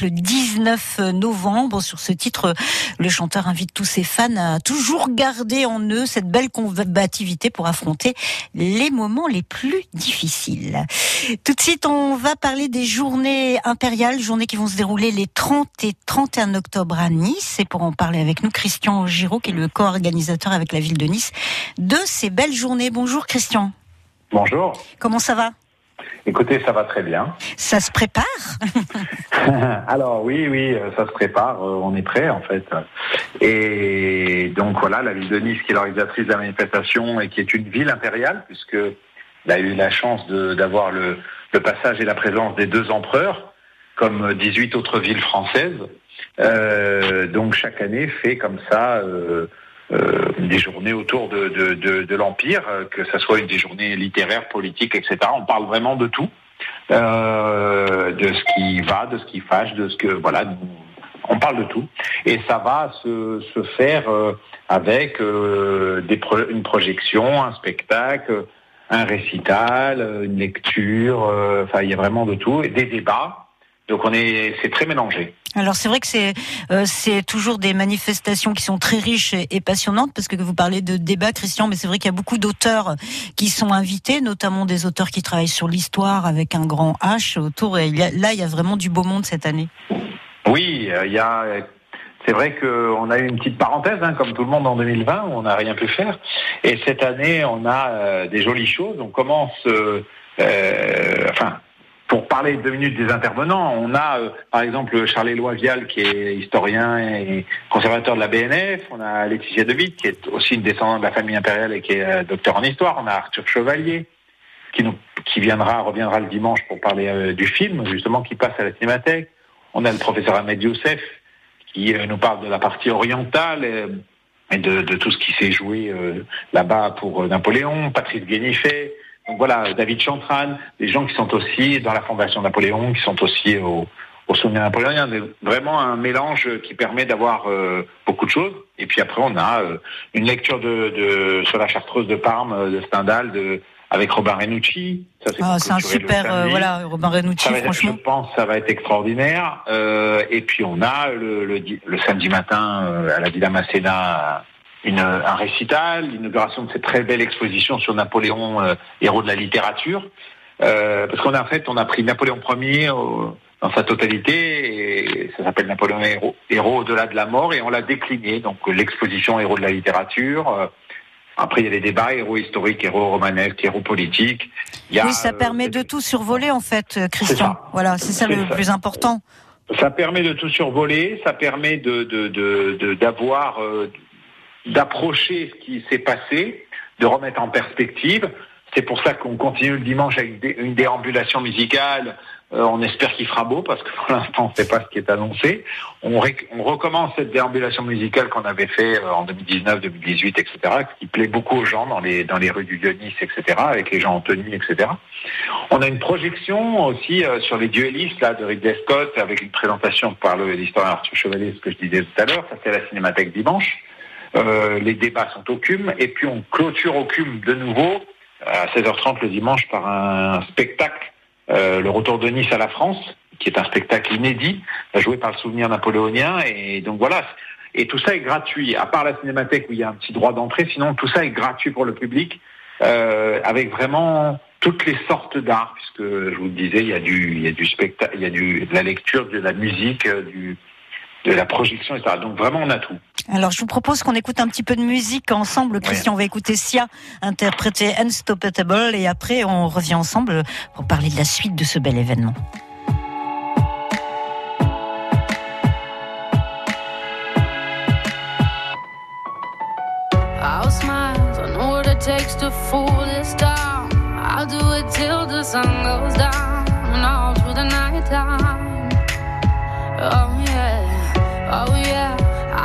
date le 19 novembre. Sur ce titre, le chanteur invite tous ses fans à toujours garder en eux cette belle combativité pour affronter les moments les plus difficiles. Tout de suite, on va parler des journées impériales, journées qui vont se dérouler les 30 et 31 octobre à Nice. Et pour en parler avec nous, Christian Giraud, qui est le co-organisateur avec la ville de Nice de ces belles journées. Bonjour Christian. Bonjour. Comment ça va? Écoutez, ça va très bien. Ça se prépare Alors oui, oui, ça se prépare. Euh, on est prêt en fait. Et donc voilà, la ville de Nice qui est l'organisatrice de la manifestation et qui est une ville impériale puisque a eu la chance d'avoir le, passage et la présence des deux empereurs, comme 18 autres villes françaises. Euh, donc chaque année fait comme ça. Euh, euh, des journées autour de, de, l'Empire, euh, que ce soit une des journées littéraires, politiques, etc. On parle vraiment de tout, euh, de ce qui va, de ce qui fâche, de ce que voilà. On parle de tout et ça va se, se faire euh, avec des une projection, un spectacle, un récital, une lecture. Enfin, il y a vraiment de tout et des débats. Donc on est, c'est très mélangé. Alors c'est vrai que c'est euh, c'est toujours des manifestations qui sont très riches et, passionnantes parce que vous parlez de débat, Christian, mais c'est vrai qu'il y a beaucoup d'auteurs qui sont invités, notamment des auteurs qui travaillent sur l'histoire avec un grand H autour. Et là, il y a vraiment du beau monde cette année. Oui, euh, il y a. C'est vrai qu'on a eu une petite parenthèse, hein, comme tout le monde en 2020, où on n'a rien pu faire. Et cette année, on a euh, des jolies choses. On commence, enfin, pour parler deux minutes des intervenants, on a euh, par exemple Charles-Éloi Vial qui est historien et conservateur de la BNF, on a Laetitia De Witt qui est aussi une descendante de la famille impériale et qui est euh, docteur en histoire, on a Arthur Chevalier qui, nous, qui viendra, reviendra le dimanche pour parler euh, du film justement qui passe à la cinémathèque, on a le professeur Ahmed Youssef qui nous parle de la partie orientale et de, de tout ce qui s'est joué là-bas pour Napoléon, Patrice Guénifet, donc voilà, David Chantran, des gens qui sont aussi dans la Fondation Napoléon, qui sont aussi au, au souvenir napoléonien. Vraiment un mélange qui permet d'avoir euh, beaucoup de choses. Et puis après, on a euh, une lecture de, de, sur la chartreuse de Parme euh, de Stendhal de, avec Robin Renucci. Ah, c'est un super, voilà, Robin Renucci, franchement. je pense ça va être extraordinaire. et puis on a le, le, le samedi matin à la Villa Masséna une, un récital, l'inauguration de cette très belle exposition sur Napoléon, euh, héros de la littérature. Euh, parce qu'on a en fait, on a pris Napoléon Ier dans sa totalité, et ça s'appelle Napoléon héros, héros au-delà de la mort, et on l'a décliné. Donc l'exposition héros de la littérature. Euh, après, il y a les débats, héros historiques, héros romanesques, héros politiques. oui, ça permet de tout survoler, en fait, Christian. Voilà, c'est ça le plus important. Ça permet de tout survoler, ça permet de d'avoir de, d'approcher ce qui s'est passé, de remettre en perspective. C'est pour ça qu'on continue le dimanche avec une déambulation musicale. Euh, on espère qu'il fera beau parce que pour l'instant, sait pas ce qui est annoncé. On, on recommence cette déambulation musicale qu'on avait fait euh, en 2019, 2018, etc., qui plaît beaucoup aux gens dans les, dans les rues du Dionys, etc., avec les gens en tenue, etc. On a une projection aussi euh, sur les duellistes là, de Ridley Scott avec une présentation par l'historien Arthur Chevalier, ce que je disais tout à l'heure. Ça, c'est la Cinémathèque dimanche. Euh, les débats sont au CUM, et puis on clôture au CUM de nouveau à 16h30 le dimanche par un spectacle, euh, le retour de Nice à la France, qui est un spectacle inédit, joué par le souvenir napoléonien, et donc voilà. Et tout ça est gratuit, à part la cinémathèque où il y a un petit droit d'entrée, sinon tout ça est gratuit pour le public, euh, avec vraiment toutes les sortes d'art, puisque je vous le disais, il y a du, il y a du spectacle, il y a du, de la lecture, de la musique, du, de la projection, etc. Donc vraiment, on a tout. Alors, je vous propose qu'on écoute un petit peu de musique ensemble. Christian, on va écouter Sia interpréter Unstoppable et après, on revient ensemble pour parler de la suite de ce bel événement. I'll do it till the sun goes down and all through the night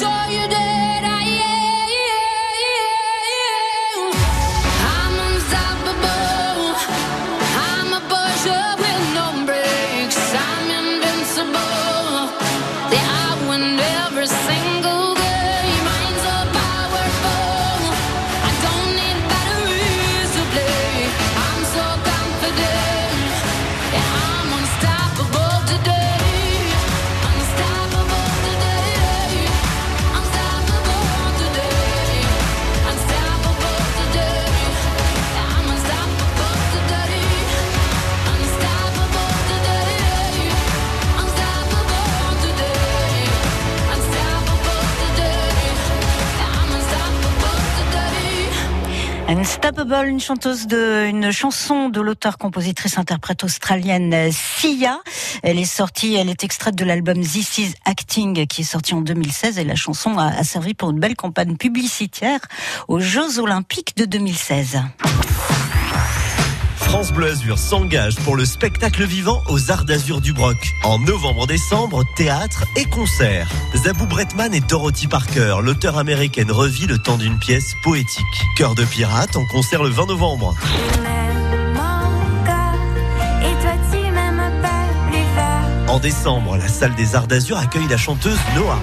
show you Unstoppable, une chanteuse de, une chanson de l'auteur-compositrice-interprète australienne Sia. Elle est sortie, elle est extraite de l'album This Is Acting qui est sorti en 2016 et la chanson a, a servi pour une belle campagne publicitaire aux Jeux Olympiques de 2016. France Bleu s'engage pour le spectacle vivant aux Arts d'Azur du Broc. En novembre-décembre, théâtre et concerts. Zabou Bretman et Dorothy Parker, l'auteur américaine, revit le temps d'une pièce poétique. Cœur de pirate en concert le 20 novembre. En décembre, la salle des Arts d'Azur accueille la chanteuse Noah.